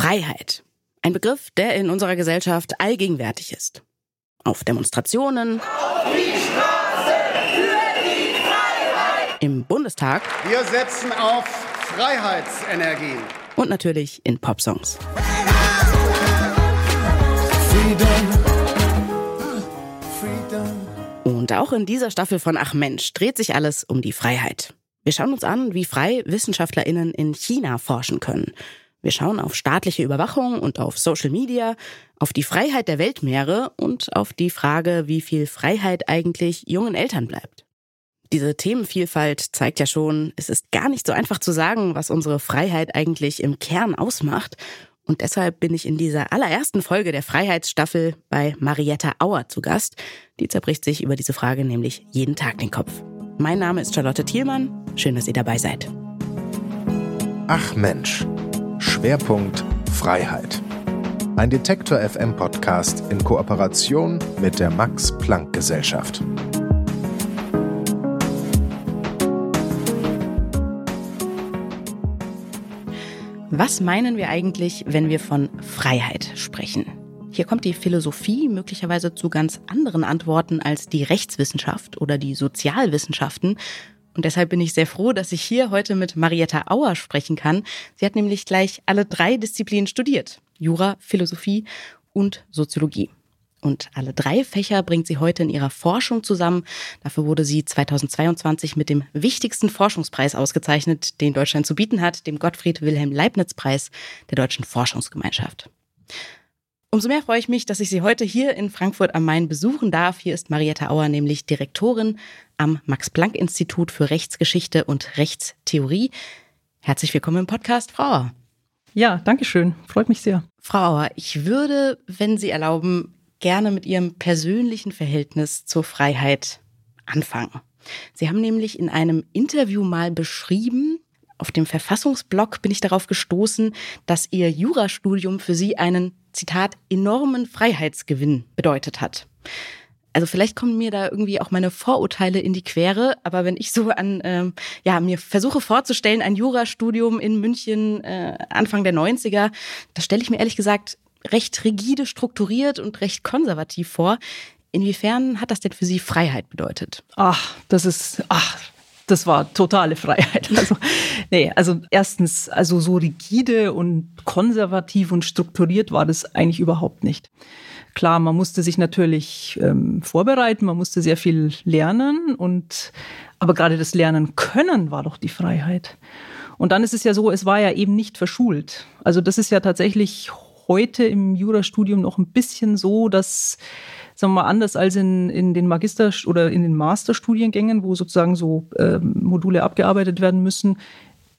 Freiheit. Ein Begriff, der in unserer Gesellschaft allgegenwärtig ist. Auf Demonstrationen. Auf die Straße für die Freiheit. Im Bundestag. Wir setzen auf Freiheitsenergien. Und natürlich in Popsongs. Und auch in dieser Staffel von Ach Mensch dreht sich alles um die Freiheit. Wir schauen uns an, wie frei WissenschaftlerInnen in China forschen können. Wir schauen auf staatliche Überwachung und auf Social Media, auf die Freiheit der Weltmeere und auf die Frage, wie viel Freiheit eigentlich jungen Eltern bleibt. Diese Themenvielfalt zeigt ja schon, es ist gar nicht so einfach zu sagen, was unsere Freiheit eigentlich im Kern ausmacht. Und deshalb bin ich in dieser allerersten Folge der Freiheitsstaffel bei Marietta Auer zu Gast. Die zerbricht sich über diese Frage nämlich jeden Tag den Kopf. Mein Name ist Charlotte Thielmann. Schön, dass ihr dabei seid. Ach Mensch. Schwerpunkt Freiheit. Ein Detektor FM Podcast in Kooperation mit der Max Planck Gesellschaft. Was meinen wir eigentlich, wenn wir von Freiheit sprechen? Hier kommt die Philosophie möglicherweise zu ganz anderen Antworten als die Rechtswissenschaft oder die Sozialwissenschaften. Und deshalb bin ich sehr froh, dass ich hier heute mit Marietta Auer sprechen kann. Sie hat nämlich gleich alle drei Disziplinen studiert. Jura, Philosophie und Soziologie. Und alle drei Fächer bringt sie heute in ihrer Forschung zusammen. Dafür wurde sie 2022 mit dem wichtigsten Forschungspreis ausgezeichnet, den Deutschland zu bieten hat, dem Gottfried Wilhelm Leibniz Preis der Deutschen Forschungsgemeinschaft. Umso mehr freue ich mich, dass ich Sie heute hier in Frankfurt am Main besuchen darf. Hier ist Marietta Auer nämlich Direktorin am Max-Planck-Institut für Rechtsgeschichte und Rechtstheorie. Herzlich willkommen im Podcast, Frau Auer. Ja, danke schön. Freut mich sehr. Frau Auer, ich würde, wenn Sie erlauben, gerne mit Ihrem persönlichen Verhältnis zur Freiheit anfangen. Sie haben nämlich in einem Interview mal beschrieben, auf dem Verfassungsblog bin ich darauf gestoßen, dass Ihr Jurastudium für Sie einen, Zitat, enormen Freiheitsgewinn bedeutet hat. Also vielleicht kommen mir da irgendwie auch meine Vorurteile in die Quere, aber wenn ich so an, ähm, ja, mir versuche vorzustellen, ein Jurastudium in München äh, Anfang der 90er, da stelle ich mir ehrlich gesagt recht rigide strukturiert und recht konservativ vor. Inwiefern hat das denn für Sie Freiheit bedeutet? Ach, das ist, ach, das war totale Freiheit. Also, nee, also erstens, also so rigide und konservativ und strukturiert war das eigentlich überhaupt nicht. Klar, man musste sich natürlich ähm, vorbereiten, man musste sehr viel lernen und, aber gerade das Lernen können war doch die Freiheit. Und dann ist es ja so, es war ja eben nicht verschult. Also das ist ja tatsächlich heute im Jurastudium noch ein bisschen so, dass sagen wir mal, anders als in, in den Magister- oder in den Masterstudiengängen, wo sozusagen so äh, Module abgearbeitet werden müssen,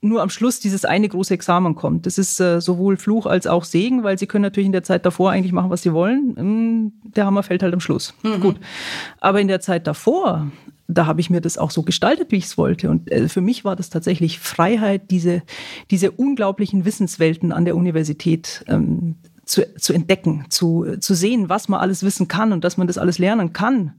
nur am Schluss dieses eine große Examen kommt. Das ist äh, sowohl Fluch als auch Segen, weil sie können natürlich in der Zeit davor eigentlich machen, was sie wollen. Hm, der Hammer fällt halt am Schluss. Mhm. Gut. Aber in der Zeit davor, da habe ich mir das auch so gestaltet, wie ich es wollte. Und äh, für mich war das tatsächlich Freiheit, diese, diese unglaublichen Wissenswelten an der Universität ähm, zu, zu entdecken, zu, zu sehen, was man alles wissen kann und dass man das alles lernen kann.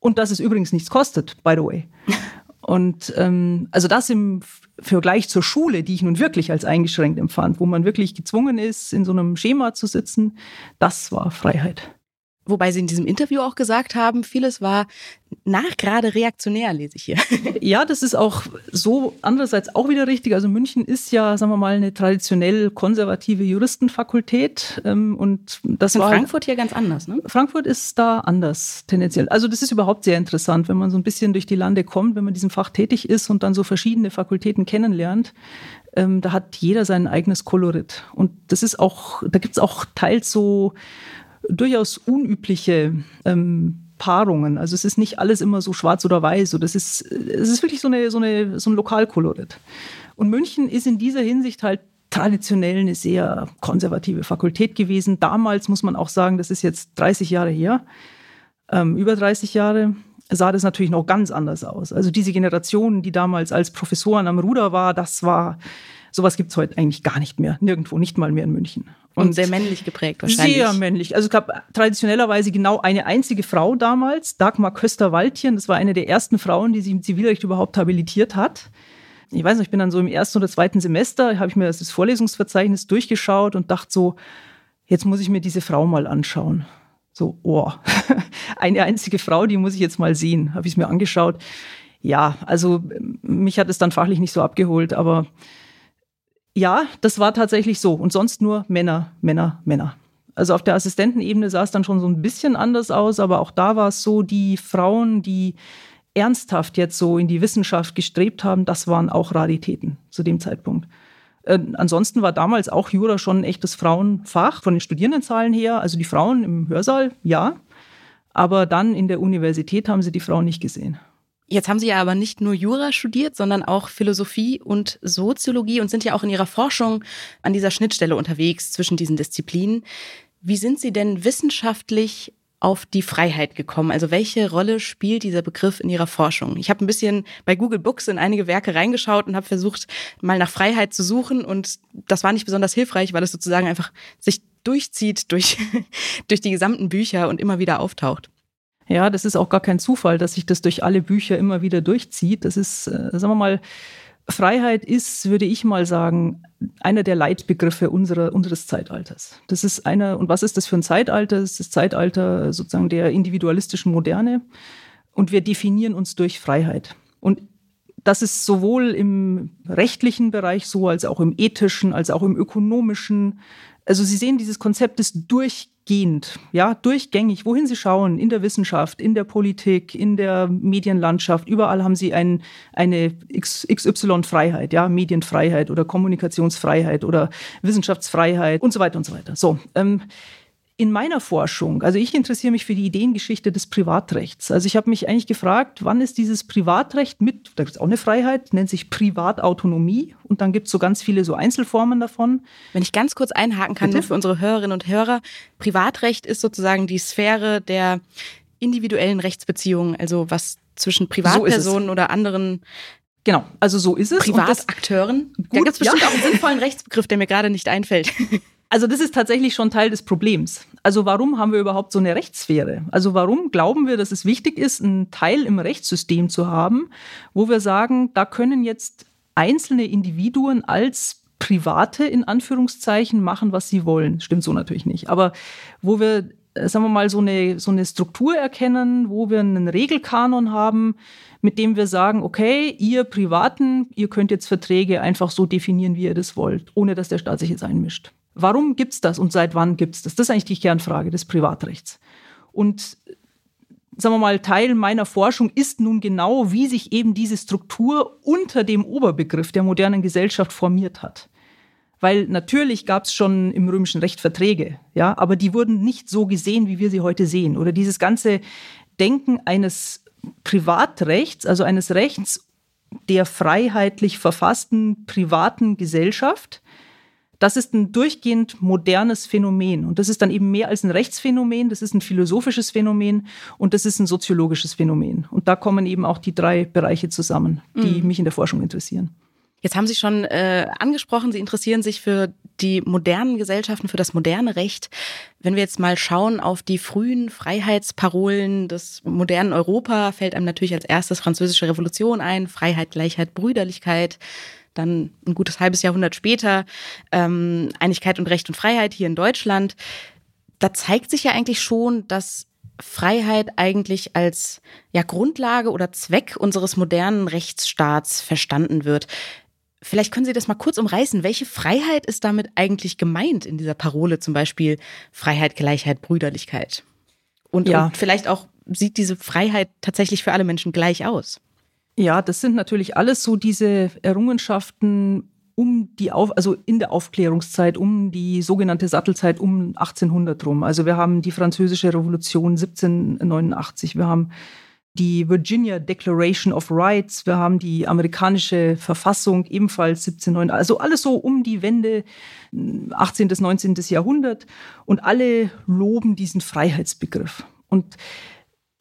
Und dass es übrigens nichts kostet, by the way. Und ähm, also das im Vergleich zur Schule, die ich nun wirklich als eingeschränkt empfand, wo man wirklich gezwungen ist, in so einem Schema zu sitzen, das war Freiheit. Wobei Sie in diesem Interview auch gesagt haben, vieles war nachgerade reaktionär, lese ich hier. Ja, das ist auch so andererseits auch wieder richtig. Also München ist ja, sagen wir mal, eine traditionell konservative Juristenfakultät. Ähm, und das in war Frankfurt hier ganz anders, ne? Frankfurt ist da anders tendenziell. Also das ist überhaupt sehr interessant, wenn man so ein bisschen durch die Lande kommt, wenn man in diesem Fach tätig ist und dann so verschiedene Fakultäten kennenlernt. Ähm, da hat jeder sein eigenes Kolorit. Und das ist auch, da gibt es auch teils so durchaus unübliche ähm, Paarungen. Also es ist nicht alles immer so schwarz oder weiß. So, das ist, es ist wirklich so, eine, so, eine, so ein Lokalkolorit. Und München ist in dieser Hinsicht halt traditionell eine sehr konservative Fakultät gewesen. Damals muss man auch sagen, das ist jetzt 30 Jahre her, ähm, über 30 Jahre, sah das natürlich noch ganz anders aus. Also diese Generation, die damals als Professoren am Ruder war, das war Sowas gibt es heute eigentlich gar nicht mehr. Nirgendwo, nicht mal mehr in München. Und, und sehr männlich geprägt wahrscheinlich. Sehr männlich. Also es gab traditionellerweise genau eine einzige Frau damals, Dagmar Köster-Waldchen. Das war eine der ersten Frauen, die sich im Zivilrecht überhaupt habilitiert hat. ich weiß nicht, ich bin dann so im ersten oder zweiten Semester, habe ich mir das Vorlesungsverzeichnis durchgeschaut und dachte so, jetzt muss ich mir diese Frau mal anschauen. So, oh, eine einzige Frau, die muss ich jetzt mal sehen, habe ich es mir angeschaut. Ja, also mich hat es dann fachlich nicht so abgeholt, aber ja, das war tatsächlich so. Und sonst nur Männer, Männer, Männer. Also auf der Assistentenebene sah es dann schon so ein bisschen anders aus, aber auch da war es so, die Frauen, die ernsthaft jetzt so in die Wissenschaft gestrebt haben, das waren auch Raritäten zu dem Zeitpunkt. Äh, ansonsten war damals auch Jura schon ein echtes Frauenfach von den Studierendenzahlen her. Also die Frauen im Hörsaal, ja. Aber dann in der Universität haben sie die Frauen nicht gesehen. Jetzt haben Sie ja aber nicht nur Jura studiert, sondern auch Philosophie und Soziologie und sind ja auch in Ihrer Forschung an dieser Schnittstelle unterwegs zwischen diesen Disziplinen. Wie sind Sie denn wissenschaftlich auf die Freiheit gekommen? Also welche Rolle spielt dieser Begriff in Ihrer Forschung? Ich habe ein bisschen bei Google Books in einige Werke reingeschaut und habe versucht, mal nach Freiheit zu suchen. Und das war nicht besonders hilfreich, weil es sozusagen einfach sich durchzieht durch, durch die gesamten Bücher und immer wieder auftaucht. Ja, das ist auch gar kein Zufall, dass sich das durch alle Bücher immer wieder durchzieht. Das ist, äh, sagen wir mal, Freiheit ist, würde ich mal sagen, einer der Leitbegriffe unserer, unseres Zeitalters. Das ist einer, und was ist das für ein Zeitalter? Das ist das Zeitalter sozusagen der individualistischen Moderne. Und wir definieren uns durch Freiheit. Und das ist sowohl im rechtlichen Bereich so, als auch im ethischen, als auch im ökonomischen. Also Sie sehen, dieses Konzept ist durch durchgehend, ja, durchgängig, wohin sie schauen, in der Wissenschaft, in der Politik, in der Medienlandschaft, überall haben sie ein, eine XY-Freiheit, ja, Medienfreiheit oder Kommunikationsfreiheit oder Wissenschaftsfreiheit und so weiter und so weiter. So, ähm, in meiner Forschung, also ich interessiere mich für die Ideengeschichte des Privatrechts. Also ich habe mich eigentlich gefragt, wann ist dieses Privatrecht mit, da gibt es auch eine Freiheit, nennt sich Privatautonomie und dann gibt es so ganz viele so Einzelformen davon. Wenn ich ganz kurz einhaken kann, Bitte? nur für unsere Hörerinnen und Hörer, Privatrecht ist sozusagen die Sphäre der individuellen Rechtsbeziehungen, also was zwischen Privatpersonen so oder anderen Genau, also so ist es. Privatakteuren. Da gibt es bestimmt ja. auch einen sinnvollen Rechtsbegriff, der mir gerade nicht einfällt. Also das ist tatsächlich schon Teil des Problems. Also warum haben wir überhaupt so eine Rechtssphäre? Also warum glauben wir, dass es wichtig ist, einen Teil im Rechtssystem zu haben, wo wir sagen, da können jetzt einzelne Individuen als Private in Anführungszeichen machen, was sie wollen. Stimmt so natürlich nicht. Aber wo wir, äh, sagen wir mal, so eine, so eine Struktur erkennen, wo wir einen Regelkanon haben, mit dem wir sagen, okay, ihr Privaten, ihr könnt jetzt Verträge einfach so definieren, wie ihr das wollt, ohne dass der Staat sich jetzt einmischt. Warum gibt es das und seit wann gibt es das? Das ist eigentlich die Kernfrage des Privatrechts. Und sagen wir mal, Teil meiner Forschung ist nun genau, wie sich eben diese Struktur unter dem Oberbegriff der modernen Gesellschaft formiert hat. Weil natürlich gab es schon im römischen Recht Verträge, ja, aber die wurden nicht so gesehen, wie wir sie heute sehen. Oder dieses ganze Denken eines Privatrechts, also eines Rechts der freiheitlich verfassten privaten Gesellschaft, das ist ein durchgehend modernes Phänomen. Und das ist dann eben mehr als ein Rechtsphänomen, das ist ein philosophisches Phänomen und das ist ein soziologisches Phänomen. Und da kommen eben auch die drei Bereiche zusammen, die mhm. mich in der Forschung interessieren. Jetzt haben Sie schon äh, angesprochen, Sie interessieren sich für die modernen Gesellschaften, für das moderne Recht. Wenn wir jetzt mal schauen auf die frühen Freiheitsparolen des modernen Europa, fällt einem natürlich als erstes französische Revolution ein, Freiheit, Gleichheit, Brüderlichkeit dann ein gutes halbes Jahrhundert später ähm, Einigkeit und Recht und Freiheit hier in Deutschland. Da zeigt sich ja eigentlich schon, dass Freiheit eigentlich als ja, Grundlage oder Zweck unseres modernen Rechtsstaats verstanden wird. Vielleicht können Sie das mal kurz umreißen. Welche Freiheit ist damit eigentlich gemeint in dieser Parole, zum Beispiel Freiheit, Gleichheit, Brüderlichkeit? Und, ja. und vielleicht auch sieht diese Freiheit tatsächlich für alle Menschen gleich aus? Ja, das sind natürlich alles so diese Errungenschaften um die Auf, also in der Aufklärungszeit, um die sogenannte Sattelzeit um 1800 rum. Also wir haben die französische Revolution 1789, wir haben die Virginia Declaration of Rights, wir haben die amerikanische Verfassung ebenfalls 1709, also alles so um die Wende 18. bis 19. Jahrhundert und alle loben diesen Freiheitsbegriff. Und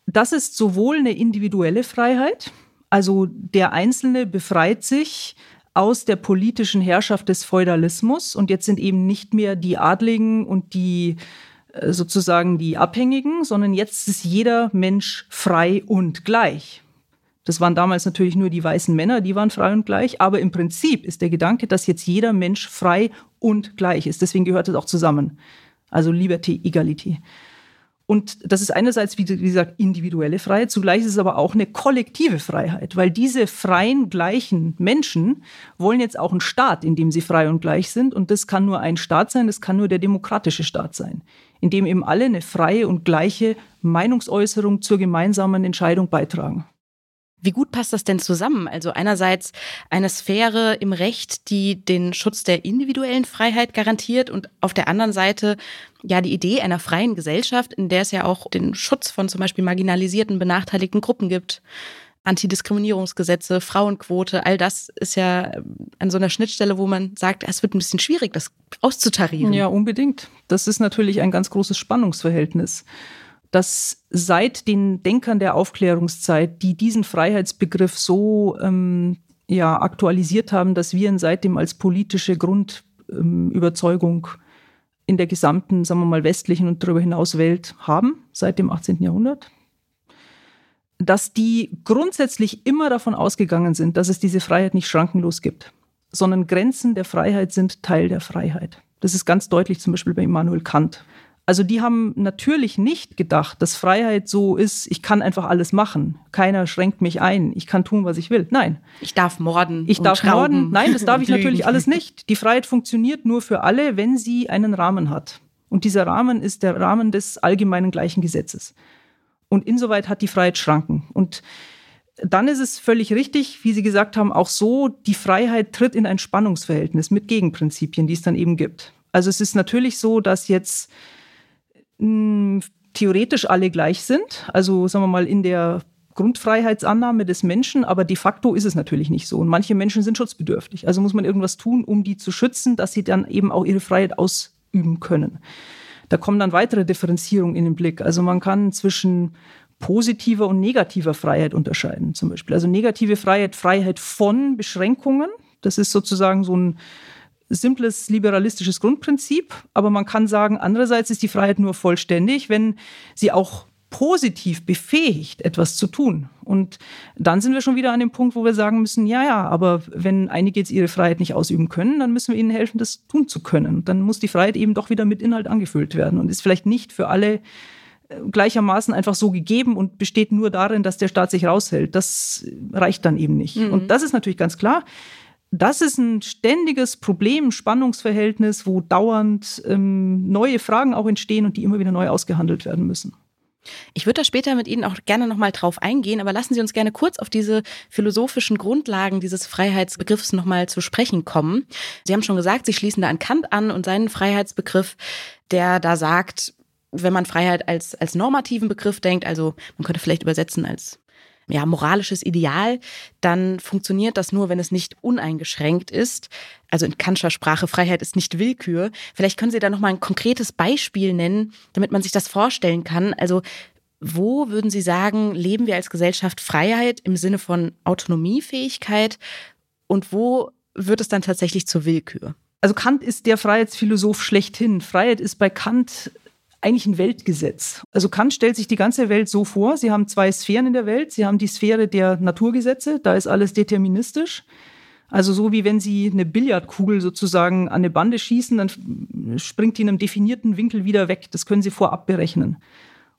das ist sowohl eine individuelle Freiheit, also der Einzelne befreit sich aus der politischen Herrschaft des Feudalismus und jetzt sind eben nicht mehr die Adligen und die äh, sozusagen die Abhängigen, sondern jetzt ist jeder Mensch frei und gleich. Das waren damals natürlich nur die weißen Männer, die waren frei und gleich. Aber im Prinzip ist der Gedanke, dass jetzt jeder Mensch frei und gleich ist. Deswegen gehört es auch zusammen. Also Liberté, Egalité. Und das ist einerseits, wie gesagt, individuelle Freiheit, zugleich ist es aber auch eine kollektive Freiheit, weil diese freien, gleichen Menschen wollen jetzt auch einen Staat, in dem sie frei und gleich sind. Und das kann nur ein Staat sein, das kann nur der demokratische Staat sein, in dem eben alle eine freie und gleiche Meinungsäußerung zur gemeinsamen Entscheidung beitragen. Wie gut passt das denn zusammen? Also einerseits eine Sphäre im Recht, die den Schutz der individuellen Freiheit garantiert und auf der anderen Seite ja die Idee einer freien Gesellschaft, in der es ja auch den Schutz von zum Beispiel marginalisierten, benachteiligten Gruppen gibt. Antidiskriminierungsgesetze, Frauenquote, all das ist ja an so einer Schnittstelle, wo man sagt, es wird ein bisschen schwierig, das auszutarieren. Ja, unbedingt. Das ist natürlich ein ganz großes Spannungsverhältnis dass seit den Denkern der Aufklärungszeit, die diesen Freiheitsbegriff so ähm, ja, aktualisiert haben, dass wir ihn seitdem als politische Grundüberzeugung ähm, in der gesamten, sagen wir mal, westlichen und darüber hinaus Welt haben, seit dem 18. Jahrhundert, dass die grundsätzlich immer davon ausgegangen sind, dass es diese Freiheit nicht schrankenlos gibt, sondern Grenzen der Freiheit sind Teil der Freiheit. Das ist ganz deutlich zum Beispiel bei Immanuel Kant. Also die haben natürlich nicht gedacht, dass Freiheit so ist, ich kann einfach alles machen. Keiner schränkt mich ein. Ich kann tun, was ich will. Nein. Ich darf morden. Ich darf morden. Nein, das darf ich natürlich alles nicht. Die Freiheit funktioniert nur für alle, wenn sie einen Rahmen hat. Und dieser Rahmen ist der Rahmen des allgemeinen gleichen Gesetzes. Und insoweit hat die Freiheit Schranken. Und dann ist es völlig richtig, wie Sie gesagt haben, auch so, die Freiheit tritt in ein Spannungsverhältnis mit Gegenprinzipien, die es dann eben gibt. Also es ist natürlich so, dass jetzt theoretisch alle gleich sind. Also sagen wir mal in der Grundfreiheitsannahme des Menschen, aber de facto ist es natürlich nicht so. Und manche Menschen sind schutzbedürftig. Also muss man irgendwas tun, um die zu schützen, dass sie dann eben auch ihre Freiheit ausüben können. Da kommen dann weitere Differenzierungen in den Blick. Also man kann zwischen positiver und negativer Freiheit unterscheiden, zum Beispiel. Also negative Freiheit, Freiheit von Beschränkungen. Das ist sozusagen so ein simples liberalistisches Grundprinzip, aber man kann sagen, andererseits ist die Freiheit nur vollständig, wenn sie auch positiv befähigt, etwas zu tun. Und dann sind wir schon wieder an dem Punkt, wo wir sagen müssen, ja, ja, aber wenn einige jetzt ihre Freiheit nicht ausüben können, dann müssen wir ihnen helfen, das tun zu können. Dann muss die Freiheit eben doch wieder mit Inhalt angefüllt werden und ist vielleicht nicht für alle äh, gleichermaßen einfach so gegeben und besteht nur darin, dass der Staat sich raushält. Das reicht dann eben nicht. Mhm. Und das ist natürlich ganz klar das ist ein ständiges Problem, Spannungsverhältnis, wo dauernd ähm, neue Fragen auch entstehen und die immer wieder neu ausgehandelt werden müssen. Ich würde da später mit Ihnen auch gerne nochmal drauf eingehen, aber lassen Sie uns gerne kurz auf diese philosophischen Grundlagen dieses Freiheitsbegriffs nochmal zu sprechen kommen. Sie haben schon gesagt, Sie schließen da an Kant an und seinen Freiheitsbegriff, der da sagt, wenn man Freiheit als, als normativen Begriff denkt, also man könnte vielleicht übersetzen als ja, moralisches Ideal, dann funktioniert das nur, wenn es nicht uneingeschränkt ist. Also in Kantscher Sprache, Freiheit ist nicht Willkür. Vielleicht können Sie da nochmal ein konkretes Beispiel nennen, damit man sich das vorstellen kann. Also wo würden Sie sagen, leben wir als Gesellschaft Freiheit im Sinne von Autonomiefähigkeit und wo wird es dann tatsächlich zur Willkür? Also Kant ist der Freiheitsphilosoph schlechthin. Freiheit ist bei Kant eigentlich ein Weltgesetz. Also Kant stellt sich die ganze Welt so vor, Sie haben zwei Sphären in der Welt. Sie haben die Sphäre der Naturgesetze, da ist alles deterministisch. Also so wie wenn Sie eine Billardkugel sozusagen an eine Bande schießen, dann springt die in einem definierten Winkel wieder weg. Das können Sie vorab berechnen.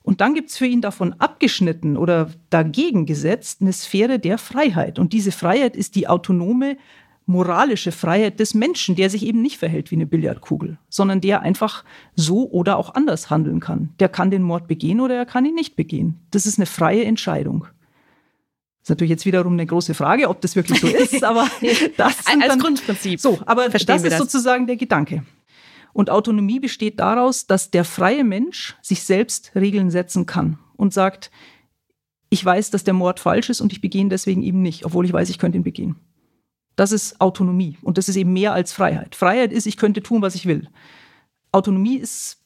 Und dann gibt es für ihn davon abgeschnitten oder dagegen gesetzt eine Sphäre der Freiheit. Und diese Freiheit ist die autonome moralische Freiheit des Menschen, der sich eben nicht verhält wie eine Billardkugel, sondern der einfach so oder auch anders handeln kann. Der kann den Mord begehen oder er kann ihn nicht begehen. Das ist eine freie Entscheidung. Das ist natürlich jetzt wiederum eine große Frage, ob das wirklich so ist, aber das als dann, Grundprinzip. So, aber Verstehen das ist das? sozusagen der Gedanke. Und Autonomie besteht daraus, dass der freie Mensch sich selbst Regeln setzen kann und sagt, ich weiß, dass der Mord falsch ist und ich begehe ihn deswegen eben nicht, obwohl ich weiß, ich könnte ihn begehen. Das ist Autonomie und das ist eben mehr als Freiheit. Freiheit ist, ich könnte tun, was ich will. Autonomie ist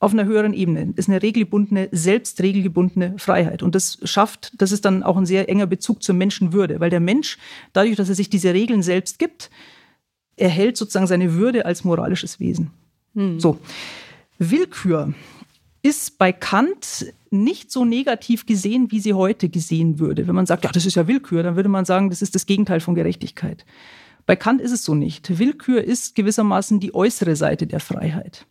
auf einer höheren Ebene, ist eine regelgebundene, selbstregelgebundene Freiheit. Und das schafft, das ist dann auch ein sehr enger Bezug zur Menschenwürde, weil der Mensch, dadurch, dass er sich diese Regeln selbst gibt, erhält sozusagen seine Würde als moralisches Wesen. Hm. So. Willkür ist bei Kant nicht so negativ gesehen, wie sie heute gesehen würde. Wenn man sagt, ja, das ist ja Willkür, dann würde man sagen, das ist das Gegenteil von Gerechtigkeit. Bei Kant ist es so nicht. Willkür ist gewissermaßen die äußere Seite der Freiheit.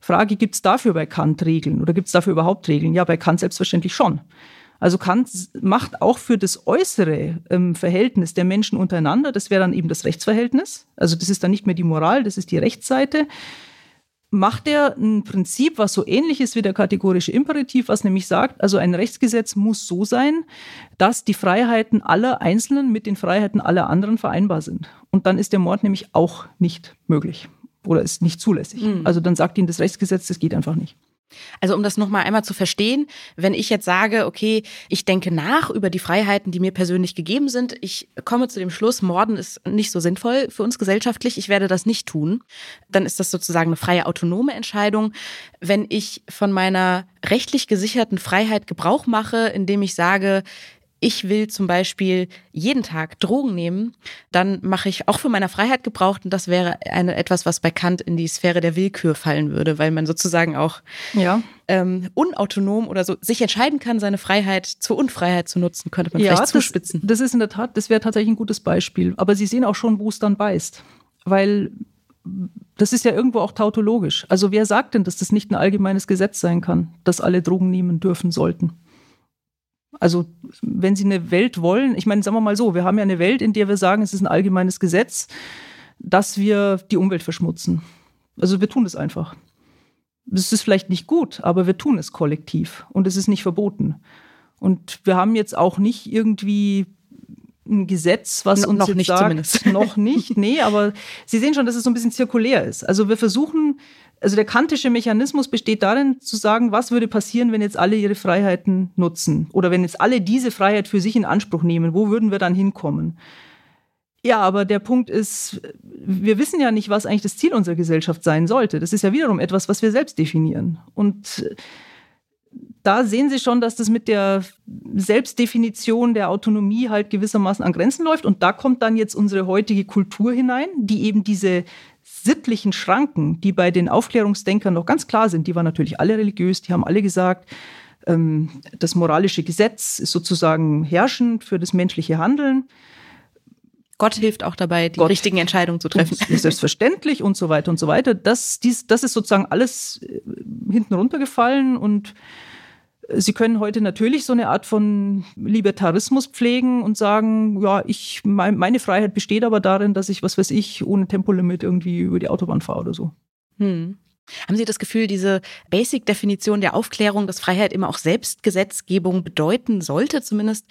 Frage, gibt es dafür bei Kant Regeln oder gibt es dafür überhaupt Regeln? Ja, bei Kant selbstverständlich schon. Also Kant macht auch für das äußere ähm, Verhältnis der Menschen untereinander, das wäre dann eben das Rechtsverhältnis, also das ist dann nicht mehr die Moral, das ist die Rechtsseite, macht er ein Prinzip, was so ähnlich ist wie der kategorische Imperativ, was nämlich sagt, also ein Rechtsgesetz muss so sein, dass die Freiheiten aller Einzelnen mit den Freiheiten aller anderen vereinbar sind. Und dann ist der Mord nämlich auch nicht möglich oder ist nicht zulässig. Mhm. Also dann sagt ihnen das Rechtsgesetz, das geht einfach nicht. Also um das nochmal einmal zu verstehen, wenn ich jetzt sage, okay, ich denke nach über die Freiheiten, die mir persönlich gegeben sind, ich komme zu dem Schluss, Morden ist nicht so sinnvoll für uns gesellschaftlich, ich werde das nicht tun, dann ist das sozusagen eine freie autonome Entscheidung. Wenn ich von meiner rechtlich gesicherten Freiheit Gebrauch mache, indem ich sage, ich will zum Beispiel jeden Tag Drogen nehmen, dann mache ich auch für meine Freiheit Gebrauch und das wäre eine, etwas, was bei Kant in die Sphäre der Willkür fallen würde, weil man sozusagen auch ja. ähm, unautonom oder so sich entscheiden kann, seine Freiheit zur Unfreiheit zu nutzen, könnte man ja, vielleicht zuspitzen. Das, das ist in der Tat, das wäre tatsächlich ein gutes Beispiel. Aber Sie sehen auch schon, wo es dann beißt. Weil das ist ja irgendwo auch tautologisch. Also wer sagt denn, dass das nicht ein allgemeines Gesetz sein kann, dass alle Drogen nehmen dürfen sollten? Also wenn Sie eine Welt wollen, ich meine, sagen wir mal so, wir haben ja eine Welt, in der wir sagen, es ist ein allgemeines Gesetz, dass wir die Umwelt verschmutzen. Also wir tun es einfach. Es ist vielleicht nicht gut, aber wir tun es kollektiv und es ist nicht verboten. Und wir haben jetzt auch nicht irgendwie ein Gesetz, was uns noch nicht sagt, zumindest. noch nicht, nee, aber Sie sehen schon, dass es so ein bisschen zirkulär ist. Also wir versuchen also der kantische Mechanismus besteht darin, zu sagen, was würde passieren, wenn jetzt alle ihre Freiheiten nutzen oder wenn jetzt alle diese Freiheit für sich in Anspruch nehmen, wo würden wir dann hinkommen? Ja, aber der Punkt ist, wir wissen ja nicht, was eigentlich das Ziel unserer Gesellschaft sein sollte. Das ist ja wiederum etwas, was wir selbst definieren. Und da sehen Sie schon, dass das mit der Selbstdefinition der Autonomie halt gewissermaßen an Grenzen läuft. Und da kommt dann jetzt unsere heutige Kultur hinein, die eben diese sittlichen Schranken, die bei den Aufklärungsdenkern noch ganz klar sind, die waren natürlich alle religiös, die haben alle gesagt, ähm, das moralische Gesetz ist sozusagen herrschend für das menschliche Handeln. Gott hilft auch dabei, die Gott richtigen Entscheidungen zu treffen. Selbstverständlich und so weiter und so weiter. Das, dies, das ist sozusagen alles äh, hinten runtergefallen und Sie können heute natürlich so eine Art von Libertarismus pflegen und sagen, ja, ich, meine Freiheit besteht aber darin, dass ich, was weiß ich, ohne Tempolimit irgendwie über die Autobahn fahre oder so. Hm. Haben Sie das Gefühl, diese Basic-Definition der Aufklärung, dass Freiheit immer auch Selbstgesetzgebung bedeuten sollte, zumindest,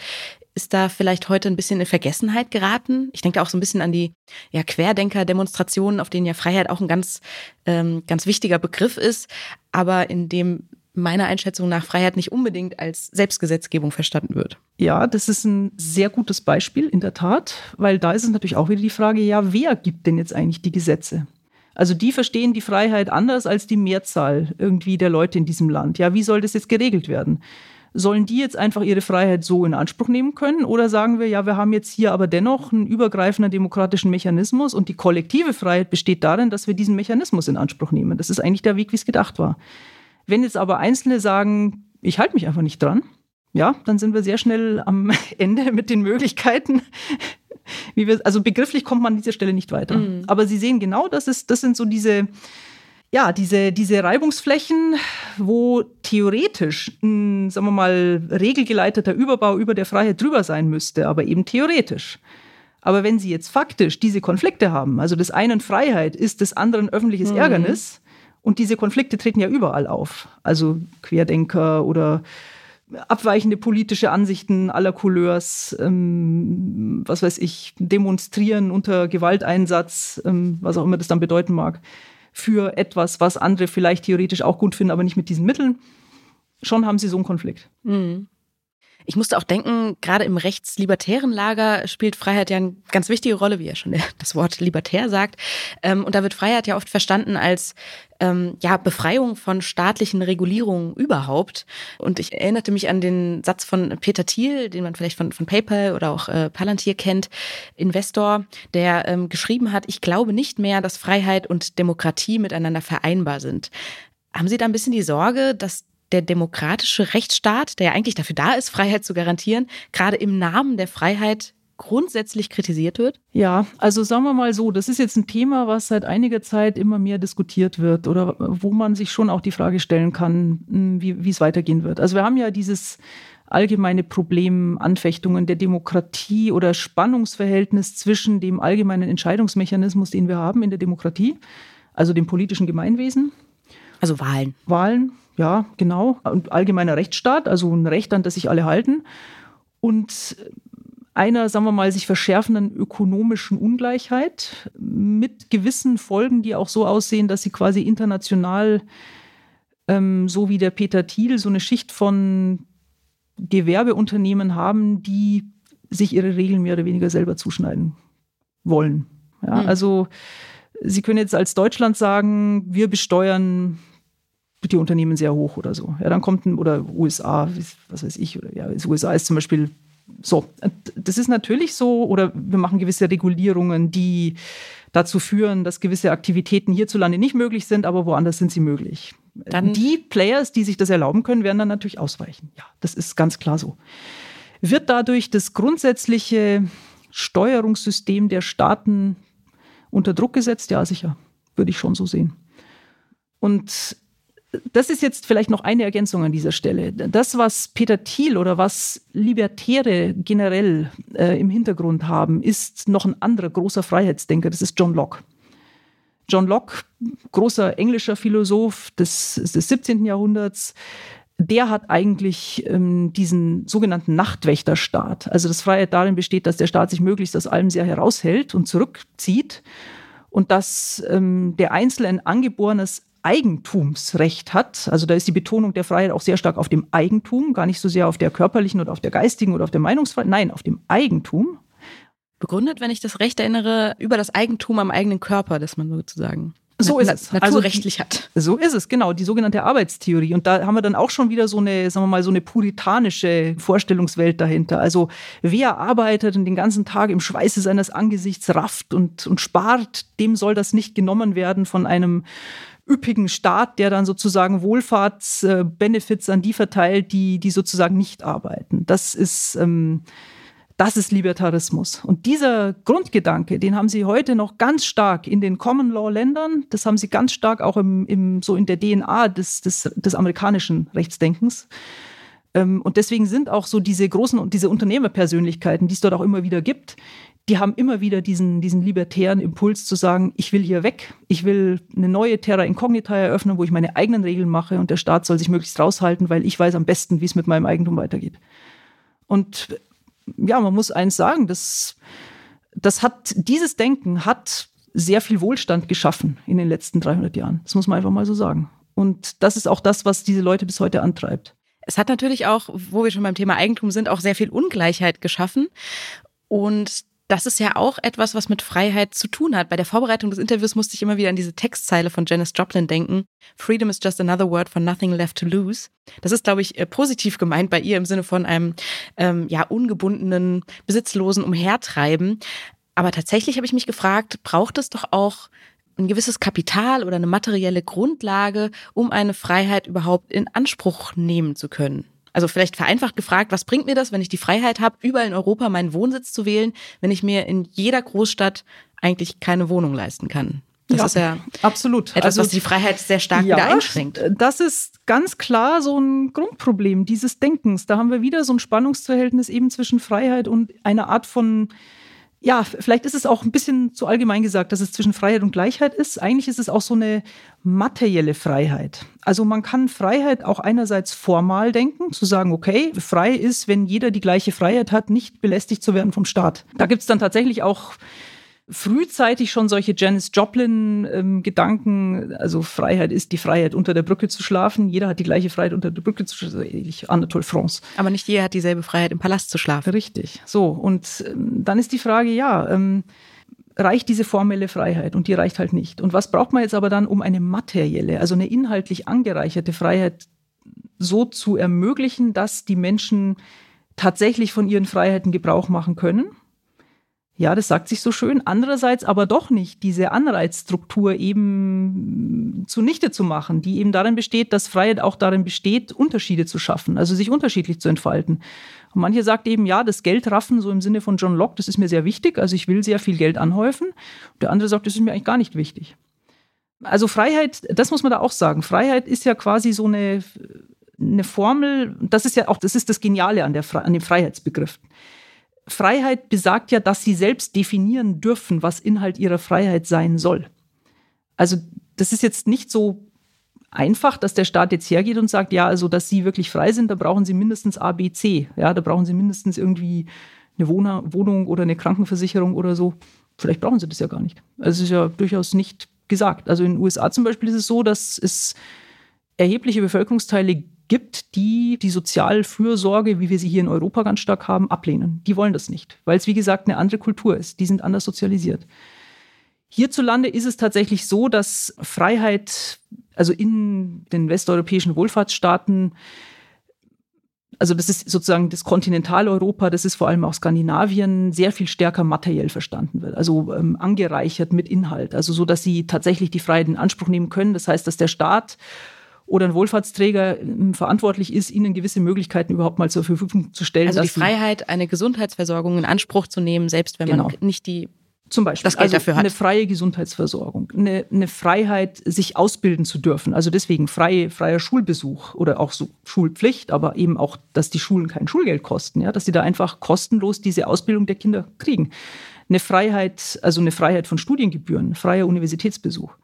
ist da vielleicht heute ein bisschen in Vergessenheit geraten? Ich denke auch so ein bisschen an die ja, Querdenker-Demonstrationen, auf denen ja Freiheit auch ein ganz, ähm, ganz wichtiger Begriff ist, aber in dem meiner Einschätzung nach Freiheit nicht unbedingt als Selbstgesetzgebung verstanden wird. Ja, das ist ein sehr gutes Beispiel, in der Tat, weil da ist es natürlich auch wieder die Frage, ja, wer gibt denn jetzt eigentlich die Gesetze? Also die verstehen die Freiheit anders als die Mehrzahl irgendwie der Leute in diesem Land. Ja, wie soll das jetzt geregelt werden? Sollen die jetzt einfach ihre Freiheit so in Anspruch nehmen können? Oder sagen wir, ja, wir haben jetzt hier aber dennoch einen übergreifenden demokratischen Mechanismus und die kollektive Freiheit besteht darin, dass wir diesen Mechanismus in Anspruch nehmen. Das ist eigentlich der Weg, wie es gedacht war. Wenn jetzt aber Einzelne sagen, ich halte mich einfach nicht dran, ja, dann sind wir sehr schnell am Ende mit den Möglichkeiten. Wie wir, also begrifflich kommt man an dieser Stelle nicht weiter. Mhm. Aber Sie sehen genau, das, ist, das sind so diese, ja, diese, diese Reibungsflächen, wo theoretisch ein, sagen wir mal, regelgeleiteter Überbau über der Freiheit drüber sein müsste, aber eben theoretisch. Aber wenn Sie jetzt faktisch diese Konflikte haben, also des einen Freiheit ist des anderen öffentliches mhm. Ärgernis, und diese Konflikte treten ja überall auf. Also Querdenker oder abweichende politische Ansichten aller Couleurs, ähm, was weiß ich, demonstrieren unter Gewalteinsatz, ähm, was auch immer das dann bedeuten mag, für etwas, was andere vielleicht theoretisch auch gut finden, aber nicht mit diesen Mitteln. Schon haben sie so einen Konflikt. Mhm. Ich musste auch denken, gerade im rechtslibertären Lager spielt Freiheit ja eine ganz wichtige Rolle, wie ja schon das Wort libertär sagt. Ähm, und da wird Freiheit ja oft verstanden als ähm, ja, Befreiung von staatlichen Regulierungen überhaupt. Und ich erinnerte mich an den Satz von Peter Thiel, den man vielleicht von, von PayPal oder auch äh, Palantir kennt, Investor, der ähm, geschrieben hat, ich glaube nicht mehr, dass Freiheit und Demokratie miteinander vereinbar sind. Haben Sie da ein bisschen die Sorge, dass der demokratische Rechtsstaat, der ja eigentlich dafür da ist, Freiheit zu garantieren, gerade im Namen der Freiheit grundsätzlich kritisiert wird? Ja, also sagen wir mal so, das ist jetzt ein Thema, was seit einiger Zeit immer mehr diskutiert wird oder wo man sich schon auch die Frage stellen kann, hm, wie, wie es weitergehen wird. Also wir haben ja dieses allgemeine Problem Anfechtungen der Demokratie oder Spannungsverhältnis zwischen dem allgemeinen Entscheidungsmechanismus, den wir haben in der Demokratie, also dem politischen Gemeinwesen. Also Wahlen. Wahlen, ja, genau. Und allgemeiner Rechtsstaat, also ein Recht, an das sich alle halten. Und einer, sagen wir mal, sich verschärfenden ökonomischen Ungleichheit mit gewissen Folgen, die auch so aussehen, dass sie quasi international, ähm, so wie der Peter Thiel, so eine Schicht von Gewerbeunternehmen haben, die sich ihre Regeln mehr oder weniger selber zuschneiden wollen. Ja, mhm. Also Sie können jetzt als Deutschland sagen, wir besteuern die Unternehmen sehr hoch oder so. Ja, dann kommt ein, oder USA, was weiß ich, oder ja, USA ist zum Beispiel so, das ist natürlich so, oder wir machen gewisse Regulierungen, die dazu führen, dass gewisse Aktivitäten hierzulande nicht möglich sind, aber woanders sind sie möglich. Dann die Players, die sich das erlauben können, werden dann natürlich ausweichen. Ja, das ist ganz klar so. Wird dadurch das grundsätzliche Steuerungssystem der Staaten unter Druck gesetzt? Ja, sicher. Würde ich schon so sehen. Und das ist jetzt vielleicht noch eine Ergänzung an dieser Stelle. Das, was Peter Thiel oder was Libertäre generell äh, im Hintergrund haben, ist noch ein anderer großer Freiheitsdenker, das ist John Locke. John Locke, großer englischer Philosoph des, des 17. Jahrhunderts, der hat eigentlich ähm, diesen sogenannten Nachtwächterstaat. Also das Freiheit darin besteht, dass der Staat sich möglichst aus allem sehr heraushält und zurückzieht und dass ähm, der Einzelne ein angeborenes Eigentumsrecht hat. Also da ist die Betonung der Freiheit auch sehr stark auf dem Eigentum, gar nicht so sehr auf der körperlichen oder auf der geistigen oder auf der Meinungsfreiheit, nein, auf dem Eigentum. Begründet, wenn ich das Recht erinnere, über das Eigentum am eigenen Körper, das man sozusagen so ist es. Naturrechtlich also, hat. So ist es, genau, die sogenannte Arbeitstheorie. Und da haben wir dann auch schon wieder so eine, sagen wir mal, so eine puritanische Vorstellungswelt dahinter. Also wer arbeitet und den ganzen Tag im Schweiße seines Angesichts rafft und, und spart, dem soll das nicht genommen werden von einem üppigen Staat, der dann sozusagen Wohlfahrtsbenefits an die verteilt, die, die sozusagen nicht arbeiten. Das ist, ähm, das ist Libertarismus. Und dieser Grundgedanke, den haben sie heute noch ganz stark in den Common Law Ländern. Das haben sie ganz stark auch im, im so in der DNA des, des, des amerikanischen Rechtsdenkens. Ähm, und deswegen sind auch so diese großen und diese Unternehmerpersönlichkeiten, die es dort auch immer wieder gibt, die haben immer wieder diesen, diesen libertären Impuls zu sagen, ich will hier weg, ich will eine neue Terra Incognita eröffnen, wo ich meine eigenen Regeln mache und der Staat soll sich möglichst raushalten, weil ich weiß am besten, wie es mit meinem Eigentum weitergeht. Und ja, man muss eins sagen, das, das hat, dieses Denken hat sehr viel Wohlstand geschaffen in den letzten 300 Jahren. Das muss man einfach mal so sagen. Und das ist auch das, was diese Leute bis heute antreibt. Es hat natürlich auch, wo wir schon beim Thema Eigentum sind, auch sehr viel Ungleichheit geschaffen. Und das ist ja auch etwas, was mit Freiheit zu tun hat. Bei der Vorbereitung des Interviews musste ich immer wieder an diese Textzeile von Janis Joplin denken. Freedom is just another word for nothing left to lose. Das ist, glaube ich, äh, positiv gemeint bei ihr im Sinne von einem ähm, ja ungebundenen, besitzlosen Umhertreiben. Aber tatsächlich habe ich mich gefragt, braucht es doch auch ein gewisses Kapital oder eine materielle Grundlage, um eine Freiheit überhaupt in Anspruch nehmen zu können? Also vielleicht vereinfacht gefragt, was bringt mir das, wenn ich die Freiheit habe, überall in Europa meinen Wohnsitz zu wählen, wenn ich mir in jeder Großstadt eigentlich keine Wohnung leisten kann? Das ja, ist ja absolut etwas, also, was die Freiheit sehr stark ja, wieder einschränkt. Das ist ganz klar so ein Grundproblem dieses Denkens. Da haben wir wieder so ein Spannungsverhältnis eben zwischen Freiheit und einer Art von ja, vielleicht ist es auch ein bisschen zu allgemein gesagt, dass es zwischen Freiheit und Gleichheit ist. Eigentlich ist es auch so eine materielle Freiheit. Also man kann Freiheit auch einerseits formal denken, zu sagen, okay, frei ist, wenn jeder die gleiche Freiheit hat, nicht belästigt zu werden vom Staat. Da gibt es dann tatsächlich auch frühzeitig schon solche Janis Joplin-Gedanken, ähm, also Freiheit ist die Freiheit, unter der Brücke zu schlafen. Jeder hat die gleiche Freiheit, unter der Brücke zu schlafen, ähnlich Anatole France. Aber nicht jeder hat dieselbe Freiheit, im Palast zu schlafen. Richtig. So, und ähm, dann ist die Frage, ja, ähm, reicht diese formelle Freiheit und die reicht halt nicht. Und was braucht man jetzt aber dann, um eine materielle, also eine inhaltlich angereicherte Freiheit so zu ermöglichen, dass die Menschen tatsächlich von ihren Freiheiten Gebrauch machen können? Ja, das sagt sich so schön. Andererseits aber doch nicht, diese Anreizstruktur eben zunichte zu machen, die eben darin besteht, dass Freiheit auch darin besteht, Unterschiede zu schaffen, also sich unterschiedlich zu entfalten. Und manche sagt eben, ja, das Geldraffen, so im Sinne von John Locke, das ist mir sehr wichtig, also ich will sehr viel Geld anhäufen. Der andere sagt, das ist mir eigentlich gar nicht wichtig. Also Freiheit, das muss man da auch sagen. Freiheit ist ja quasi so eine, eine Formel, das ist ja auch, das ist das Geniale an, der, an dem Freiheitsbegriff. Freiheit besagt ja, dass sie selbst definieren dürfen, was Inhalt ihrer Freiheit sein soll. Also das ist jetzt nicht so einfach, dass der Staat jetzt hergeht und sagt, ja, also dass sie wirklich frei sind, da brauchen sie mindestens A, B, C. Ja, da brauchen sie mindestens irgendwie eine Wohnung oder eine Krankenversicherung oder so. Vielleicht brauchen sie das ja gar nicht. Also es ist ja durchaus nicht gesagt. Also in den USA zum Beispiel ist es so, dass es erhebliche Bevölkerungsteile gibt, die die Sozialfürsorge, wie wir sie hier in Europa ganz stark haben, ablehnen. Die wollen das nicht, weil es, wie gesagt, eine andere Kultur ist. Die sind anders sozialisiert. Hierzulande ist es tatsächlich so, dass Freiheit, also in den westeuropäischen Wohlfahrtsstaaten, also das ist sozusagen das Kontinentaleuropa, das ist vor allem auch Skandinavien, sehr viel stärker materiell verstanden wird. Also ähm, angereichert mit Inhalt. Also so, dass sie tatsächlich die Freiheit in Anspruch nehmen können. Das heißt, dass der Staat oder ein Wohlfahrtsträger ähm, verantwortlich ist, ihnen gewisse Möglichkeiten überhaupt mal zur Verfügung zu stellen. Also die Freiheit, eine Gesundheitsversorgung in Anspruch zu nehmen, selbst wenn genau. man nicht die zum Beispiel das Geld also dafür hat. eine freie Gesundheitsversorgung, eine, eine, Freiheit, sich ausbilden zu dürfen. Also deswegen freie, freier Schulbesuch oder auch so Schulpflicht, aber eben auch, dass die Schulen kein Schulgeld kosten, ja, dass sie da einfach kostenlos diese Ausbildung der Kinder kriegen. Eine Freiheit, also eine Freiheit von Studiengebühren, freier Universitätsbesuch.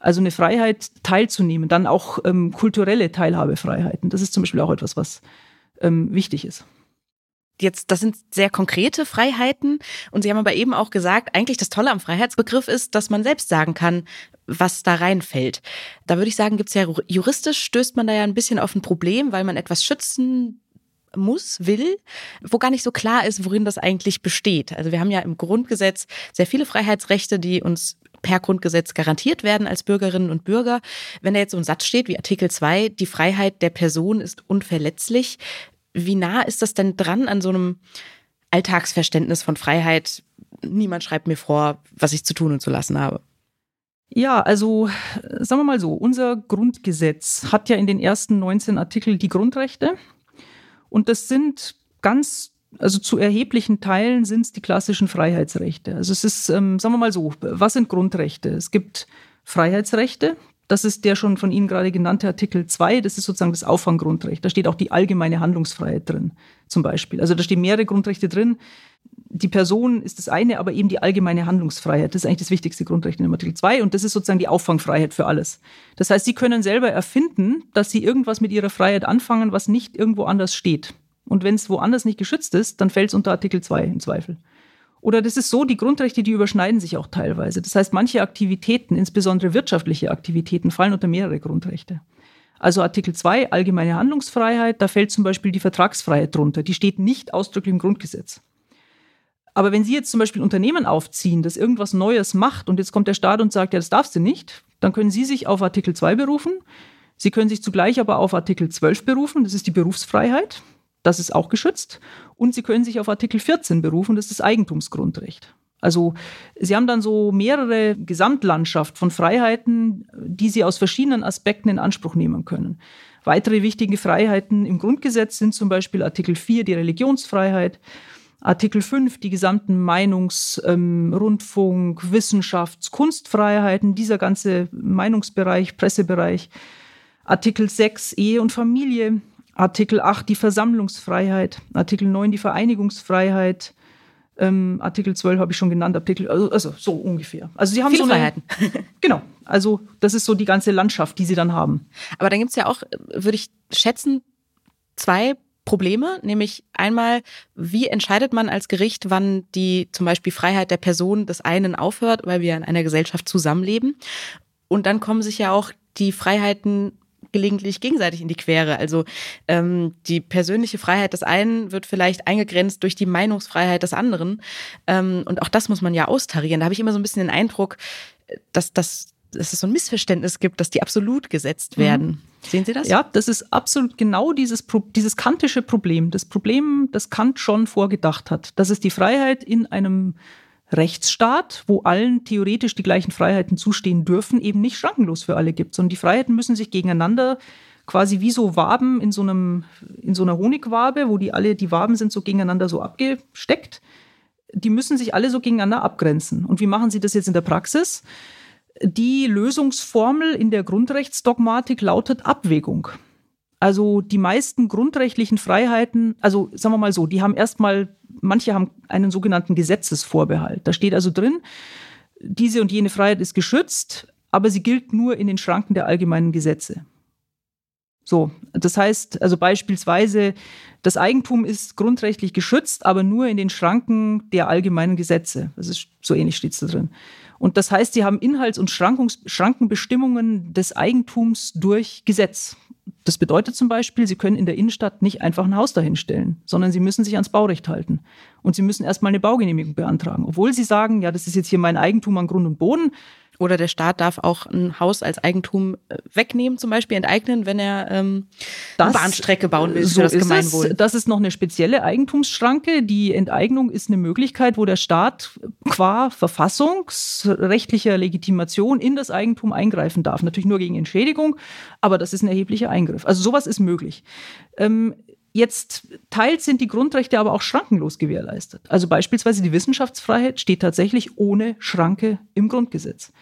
Also eine Freiheit teilzunehmen, dann auch ähm, kulturelle Teilhabefreiheiten. Das ist zum Beispiel auch etwas, was ähm, wichtig ist. Jetzt, das sind sehr konkrete Freiheiten. Und Sie haben aber eben auch gesagt, eigentlich das Tolle am Freiheitsbegriff ist, dass man selbst sagen kann, was da reinfällt. Da würde ich sagen, gibt es ja juristisch stößt man da ja ein bisschen auf ein Problem, weil man etwas schützen muss, will, wo gar nicht so klar ist, worin das eigentlich besteht. Also wir haben ja im Grundgesetz sehr viele Freiheitsrechte, die uns per Grundgesetz garantiert werden als Bürgerinnen und Bürger. Wenn da jetzt so ein Satz steht wie Artikel 2, die Freiheit der Person ist unverletzlich, wie nah ist das denn dran an so einem Alltagsverständnis von Freiheit? Niemand schreibt mir vor, was ich zu tun und zu lassen habe. Ja, also sagen wir mal so, unser Grundgesetz hat ja in den ersten 19 Artikeln die Grundrechte und das sind ganz also zu erheblichen Teilen sind es die klassischen Freiheitsrechte. Also es ist, ähm, sagen wir mal so, was sind Grundrechte? Es gibt Freiheitsrechte. Das ist der schon von Ihnen gerade genannte Artikel 2. Das ist sozusagen das Auffanggrundrecht. Da steht auch die allgemeine Handlungsfreiheit drin, zum Beispiel. Also da stehen mehrere Grundrechte drin. Die Person ist das eine, aber eben die allgemeine Handlungsfreiheit. Das ist eigentlich das wichtigste Grundrecht in dem Artikel 2. Und das ist sozusagen die Auffangfreiheit für alles. Das heißt, Sie können selber erfinden, dass Sie irgendwas mit Ihrer Freiheit anfangen, was nicht irgendwo anders steht. Und wenn es woanders nicht geschützt ist, dann fällt es unter Artikel 2 im Zweifel. Oder das ist so, die Grundrechte, die überschneiden sich auch teilweise. Das heißt, manche Aktivitäten, insbesondere wirtschaftliche Aktivitäten, fallen unter mehrere Grundrechte. Also Artikel 2, allgemeine Handlungsfreiheit, da fällt zum Beispiel die Vertragsfreiheit drunter. Die steht nicht ausdrücklich im Grundgesetz. Aber wenn Sie jetzt zum Beispiel ein Unternehmen aufziehen, das irgendwas Neues macht und jetzt kommt der Staat und sagt, ja, das darfst du nicht, dann können Sie sich auf Artikel 2 berufen. Sie können sich zugleich aber auf Artikel 12 berufen, das ist die Berufsfreiheit. Das ist auch geschützt. Und Sie können sich auf Artikel 14 berufen, das ist das Eigentumsgrundrecht. Also Sie haben dann so mehrere Gesamtlandschaft von Freiheiten, die Sie aus verschiedenen Aspekten in Anspruch nehmen können. Weitere wichtige Freiheiten im Grundgesetz sind zum Beispiel Artikel 4 die Religionsfreiheit, Artikel 5 die gesamten Meinungs-, ähm, Rundfunk-, Wissenschafts-, Kunstfreiheiten, dieser ganze Meinungsbereich, Pressebereich. Artikel 6 Ehe und Familie, Artikel 8 die Versammlungsfreiheit, Artikel 9 die Vereinigungsfreiheit, ähm, Artikel 12 habe ich schon genannt, Artikel, also, also, so ungefähr. Also sie haben Viele so eine, Freiheiten. genau, also das ist so die ganze Landschaft, die sie dann haben. Aber dann gibt es ja auch, würde ich schätzen, zwei Probleme, nämlich einmal, wie entscheidet man als Gericht, wann die zum Beispiel Freiheit der Person des einen aufhört, weil wir in einer Gesellschaft zusammenleben. Und dann kommen sich ja auch die Freiheiten gelegentlich gegenseitig in die Quere. Also ähm, die persönliche Freiheit des einen wird vielleicht eingegrenzt durch die Meinungsfreiheit des anderen. Ähm, und auch das muss man ja austarieren. Da habe ich immer so ein bisschen den Eindruck, dass, dass, dass es so ein Missverständnis gibt, dass die absolut gesetzt mhm. werden. Mhm. Sehen Sie das? Ja, das ist absolut genau dieses, dieses kantische Problem. Das Problem, das Kant schon vorgedacht hat, dass es die Freiheit in einem Rechtsstaat, wo allen theoretisch die gleichen Freiheiten zustehen dürfen, eben nicht schrankenlos für alle gibt, sondern die Freiheiten müssen sich gegeneinander quasi wie so Waben in so einem in so einer Honigwabe, wo die alle die Waben sind so gegeneinander so abgesteckt. Die müssen sich alle so gegeneinander abgrenzen. Und wie machen sie das jetzt in der Praxis? Die Lösungsformel in der Grundrechtsdogmatik lautet Abwägung. Also die meisten grundrechtlichen Freiheiten, also sagen wir mal so, die haben erstmal, manche haben einen sogenannten Gesetzesvorbehalt. Da steht also drin, diese und jene Freiheit ist geschützt, aber sie gilt nur in den Schranken der allgemeinen Gesetze. So, das heißt, also beispielsweise, das Eigentum ist grundrechtlich geschützt, aber nur in den Schranken der allgemeinen Gesetze. Das ist so ähnlich steht es da drin. Und das heißt, sie haben Inhalts- und Schrankungs Schrankenbestimmungen des Eigentums durch Gesetz. Das bedeutet zum Beispiel, Sie können in der Innenstadt nicht einfach ein Haus dahinstellen, sondern Sie müssen sich ans Baurecht halten. Und Sie müssen erstmal eine Baugenehmigung beantragen. Obwohl Sie sagen, ja, das ist jetzt hier mein Eigentum an Grund und Boden, oder der Staat darf auch ein Haus als Eigentum äh, wegnehmen, zum Beispiel enteignen, wenn er ähm, das, eine Bahnstrecke bauen will so für das Gemeinwohl. Es. Das ist noch eine spezielle Eigentumsschranke. Die Enteignung ist eine Möglichkeit, wo der Staat qua verfassungsrechtlicher Legitimation in das Eigentum eingreifen darf. Natürlich nur gegen Entschädigung, aber das ist ein erheblicher Eingriff. Also sowas ist möglich. Ähm, Jetzt teils sind die Grundrechte aber auch schrankenlos gewährleistet. Also beispielsweise die Wissenschaftsfreiheit steht tatsächlich ohne Schranke im Grundgesetz.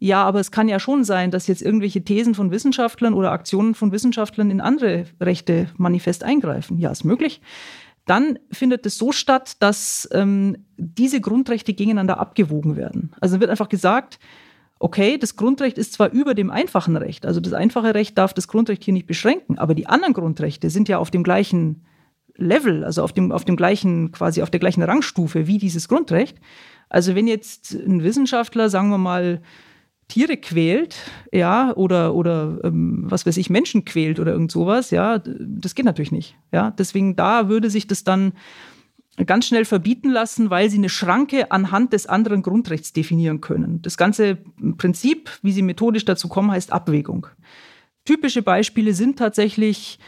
Ja, aber es kann ja schon sein, dass jetzt irgendwelche Thesen von Wissenschaftlern oder Aktionen von Wissenschaftlern in andere Rechte manifest eingreifen. Ja, ist möglich. Dann findet es so statt, dass ähm, diese Grundrechte gegeneinander abgewogen werden. Also wird einfach gesagt, okay, das Grundrecht ist zwar über dem einfachen Recht, also das einfache Recht darf das Grundrecht hier nicht beschränken, aber die anderen Grundrechte sind ja auf dem gleichen Level, also auf dem, auf dem gleichen, quasi auf der gleichen Rangstufe wie dieses Grundrecht. Also wenn jetzt ein Wissenschaftler, sagen wir mal, Tiere quält, ja, oder, oder ähm, was weiß ich, Menschen quält oder irgend sowas, ja, das geht natürlich nicht. Ja, deswegen da würde sich das dann ganz schnell verbieten lassen, weil sie eine Schranke anhand des anderen Grundrechts definieren können. Das ganze Prinzip, wie sie methodisch dazu kommen, heißt Abwägung. Typische Beispiele sind tatsächlich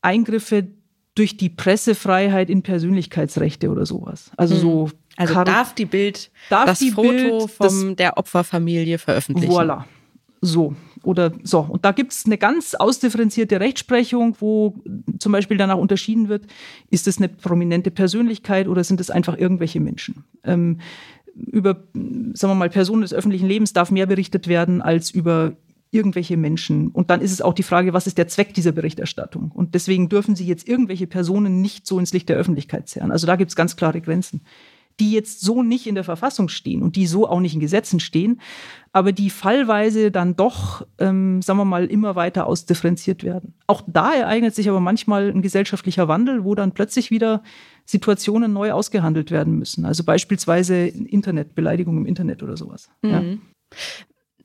Eingriffe durch die Pressefreiheit in Persönlichkeitsrechte oder sowas. Also hm. so also darf die Bild darf das die Foto Bild, von der Opferfamilie veröffentlichen. Voilà. So. Oder so. Und da gibt es eine ganz ausdifferenzierte Rechtsprechung, wo zum Beispiel danach unterschieden wird, ist es eine prominente Persönlichkeit oder sind es einfach irgendwelche Menschen? Ähm, über, sagen wir mal, Personen des öffentlichen Lebens darf mehr berichtet werden als über irgendwelche Menschen. Und dann ist es auch die Frage, was ist der Zweck dieser Berichterstattung? Und deswegen dürfen Sie jetzt irgendwelche Personen nicht so ins Licht der Öffentlichkeit zerren. Also da gibt es ganz klare Grenzen die jetzt so nicht in der Verfassung stehen und die so auch nicht in Gesetzen stehen, aber die fallweise dann doch, ähm, sagen wir mal, immer weiter ausdifferenziert werden. Auch da ereignet sich aber manchmal ein gesellschaftlicher Wandel, wo dann plötzlich wieder Situationen neu ausgehandelt werden müssen. Also beispielsweise Internetbeleidigung im Internet oder sowas. Mhm. Ja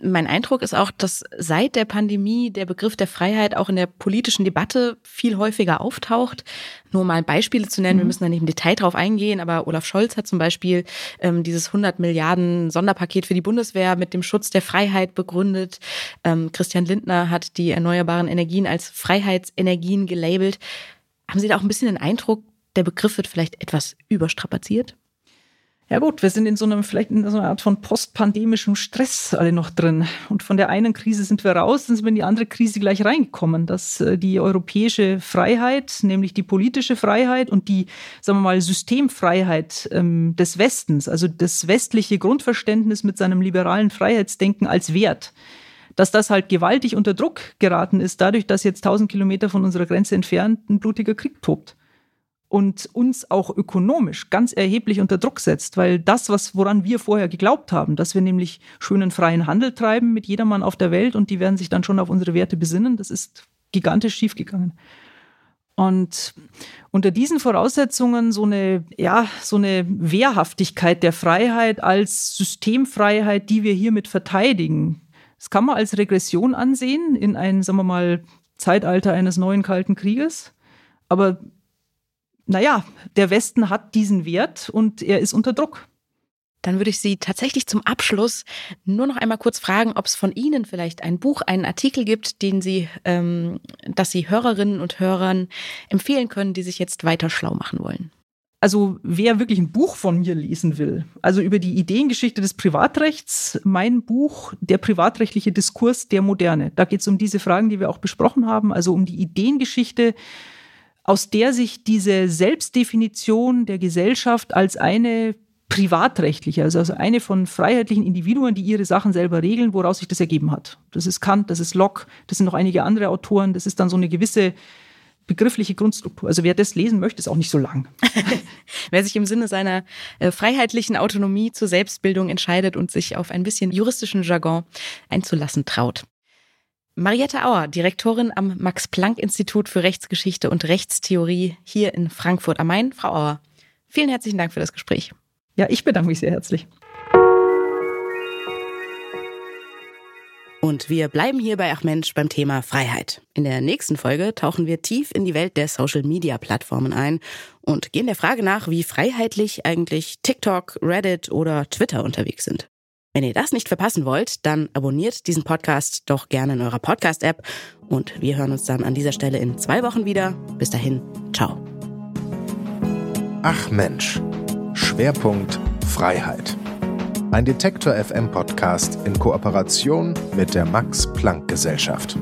mein Eindruck ist auch, dass seit der Pandemie der Begriff der Freiheit auch in der politischen Debatte viel häufiger auftaucht. Nur mal Beispiele zu nennen, mhm. wir müssen da nicht im Detail drauf eingehen, aber Olaf Scholz hat zum Beispiel ähm, dieses 100 Milliarden Sonderpaket für die Bundeswehr mit dem Schutz der Freiheit begründet. Ähm, Christian Lindner hat die erneuerbaren Energien als Freiheitsenergien gelabelt. Haben Sie da auch ein bisschen den Eindruck, der Begriff wird vielleicht etwas überstrapaziert? Ja gut, wir sind in so einem, vielleicht in so einer Art von postpandemischem Stress alle noch drin. Und von der einen Krise sind wir raus, dann sind wir in die andere Krise gleich reingekommen, dass äh, die europäische Freiheit, nämlich die politische Freiheit und die, sagen wir mal, Systemfreiheit ähm, des Westens, also das westliche Grundverständnis mit seinem liberalen Freiheitsdenken als Wert, dass das halt gewaltig unter Druck geraten ist, dadurch, dass jetzt 1000 Kilometer von unserer Grenze entfernt ein blutiger Krieg tobt und uns auch ökonomisch ganz erheblich unter Druck setzt, weil das, was woran wir vorher geglaubt haben, dass wir nämlich schönen freien Handel treiben mit jedermann auf der Welt und die werden sich dann schon auf unsere Werte besinnen, das ist gigantisch schiefgegangen. Und unter diesen Voraussetzungen so eine, ja, so eine Wehrhaftigkeit der Freiheit als Systemfreiheit, die wir hiermit verteidigen, das kann man als Regression ansehen in ein, sagen wir mal, Zeitalter eines neuen Kalten Krieges. Aber naja, der Westen hat diesen Wert und er ist unter Druck. Dann würde ich Sie tatsächlich zum Abschluss nur noch einmal kurz fragen, ob es von Ihnen vielleicht ein Buch, einen Artikel gibt, den Sie, ähm, dass Sie Hörerinnen und Hörern empfehlen können, die sich jetzt weiter schlau machen wollen. Also wer wirklich ein Buch von mir lesen will, also über die Ideengeschichte des Privatrechts, mein Buch, der privatrechtliche Diskurs der Moderne. Da geht es um diese Fragen, die wir auch besprochen haben, also um die Ideengeschichte, aus der sich diese Selbstdefinition der Gesellschaft als eine privatrechtliche, also, eine von freiheitlichen Individuen, die ihre Sachen selber regeln, woraus sich das ergeben hat. Das ist Kant, das ist Locke, das sind noch einige andere Autoren, das ist dann so eine gewisse begriffliche Grundstruktur. Also wer das lesen möchte, ist auch nicht so lang. wer sich im Sinne seiner äh, freiheitlichen Autonomie zur Selbstbildung entscheidet und sich auf ein bisschen juristischen Jargon einzulassen traut. Mariette Auer, Direktorin am Max-Planck-Institut für Rechtsgeschichte und Rechtstheorie hier in Frankfurt am Main. Frau Auer, vielen herzlichen Dank für das Gespräch. Ja, ich bedanke mich sehr herzlich. Und wir bleiben hier bei Ach Mensch beim Thema Freiheit. In der nächsten Folge tauchen wir tief in die Welt der Social-Media-Plattformen ein und gehen der Frage nach, wie freiheitlich eigentlich TikTok, Reddit oder Twitter unterwegs sind. Wenn ihr das nicht verpassen wollt, dann abonniert diesen Podcast doch gerne in eurer Podcast-App und wir hören uns dann an dieser Stelle in zwei Wochen wieder. Bis dahin, ciao. Ach Mensch, Schwerpunkt Freiheit. Ein Detektor FM Podcast in Kooperation mit der Max Planck Gesellschaft.